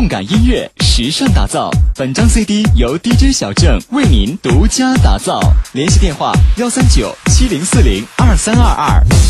动感音乐时尚打造。本张 cd 由 dj 小郑为您独家打造。联系电话幺三九七零四零二三二二。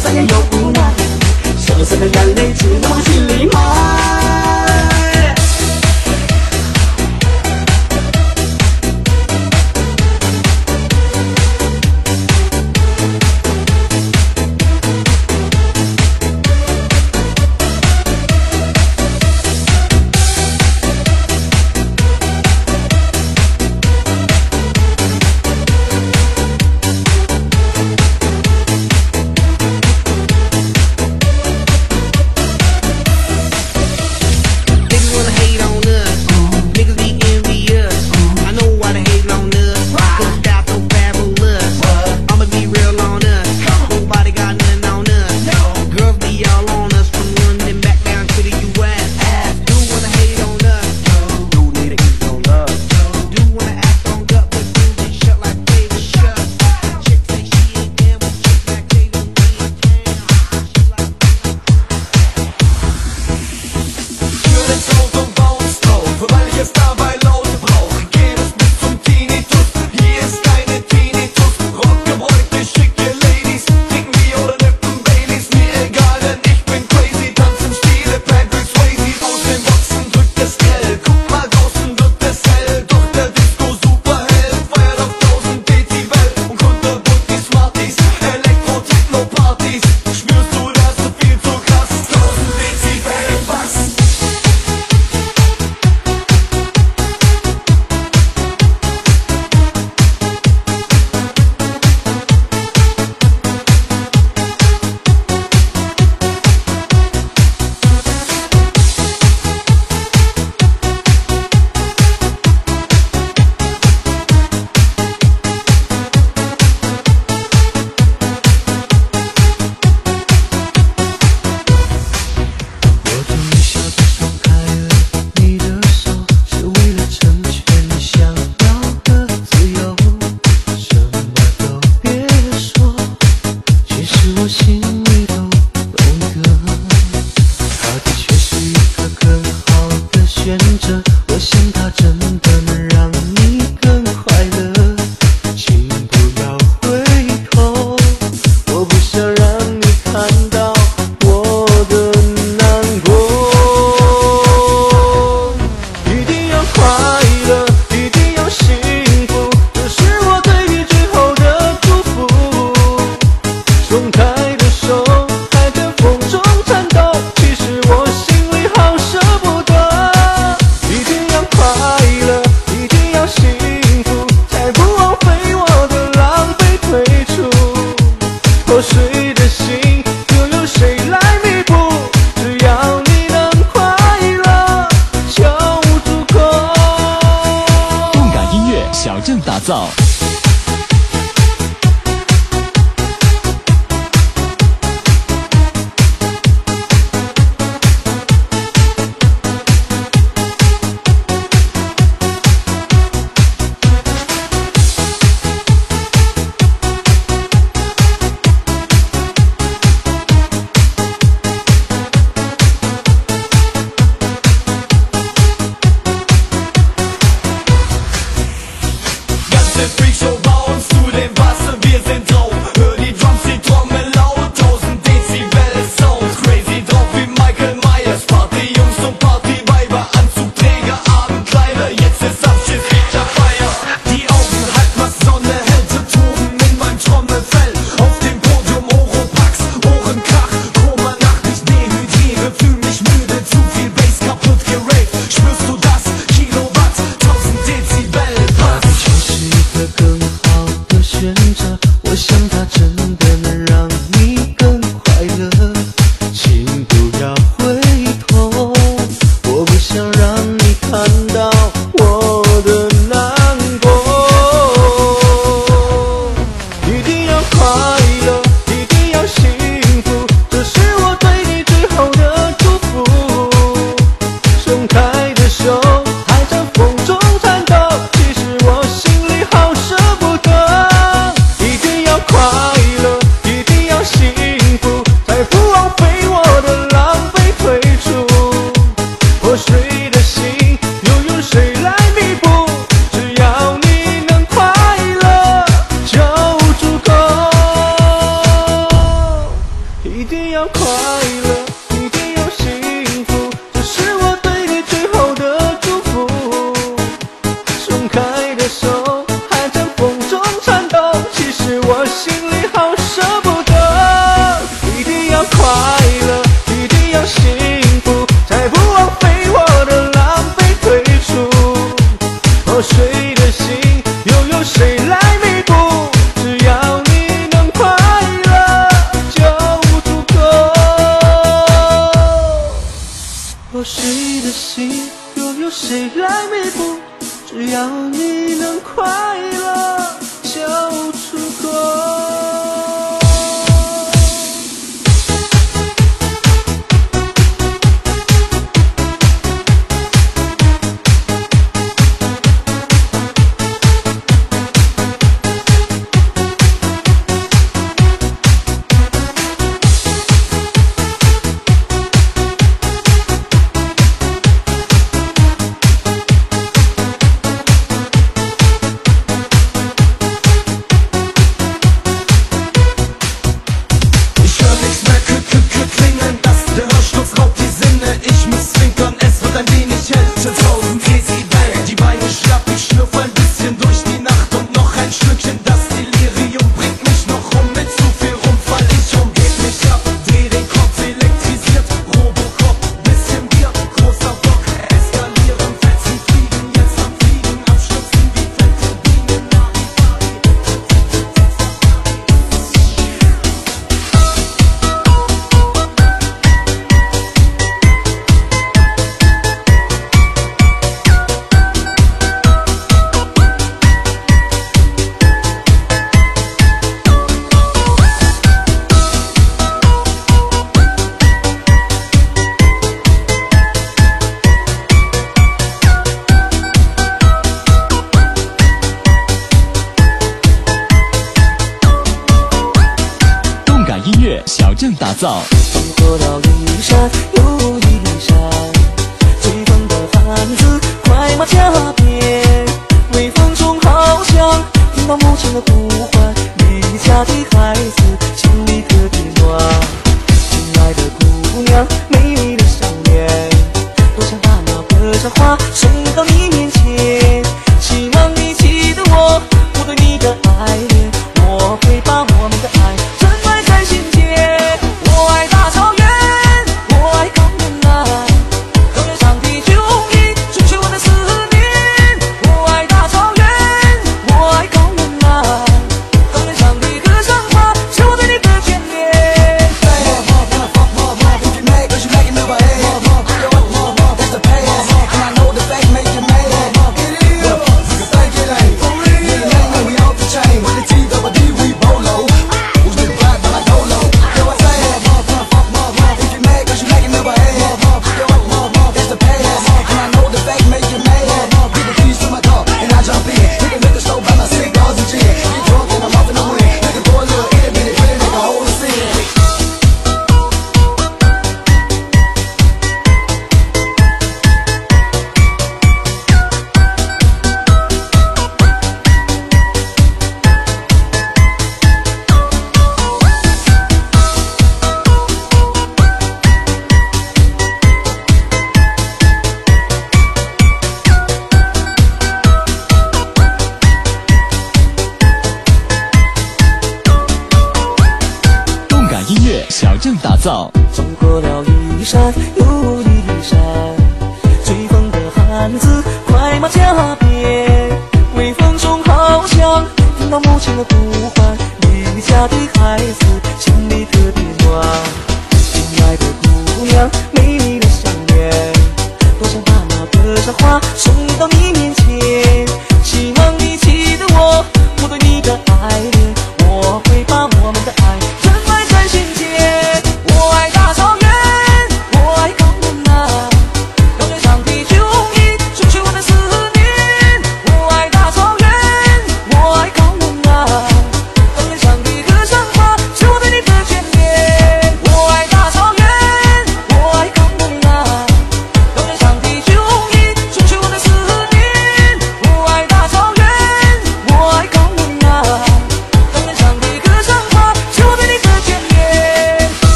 酸甜又无奈酸酸的眼泪只能往心里埋。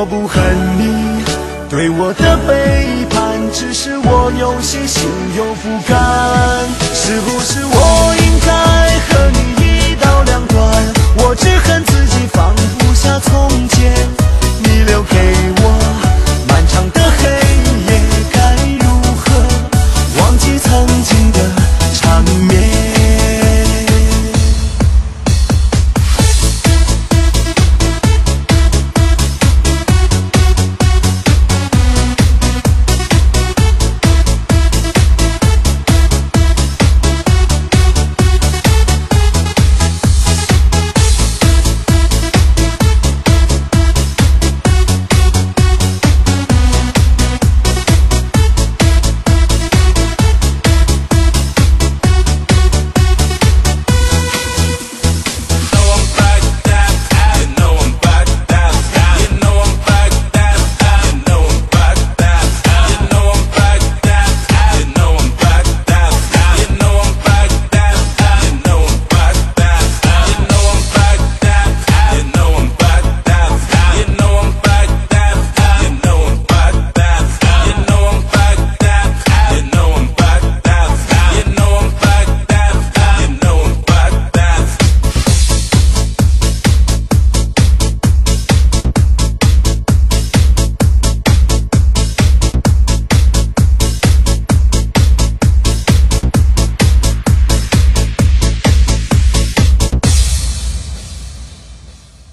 我不恨你对我的背叛只是我有些心有不甘。是不是我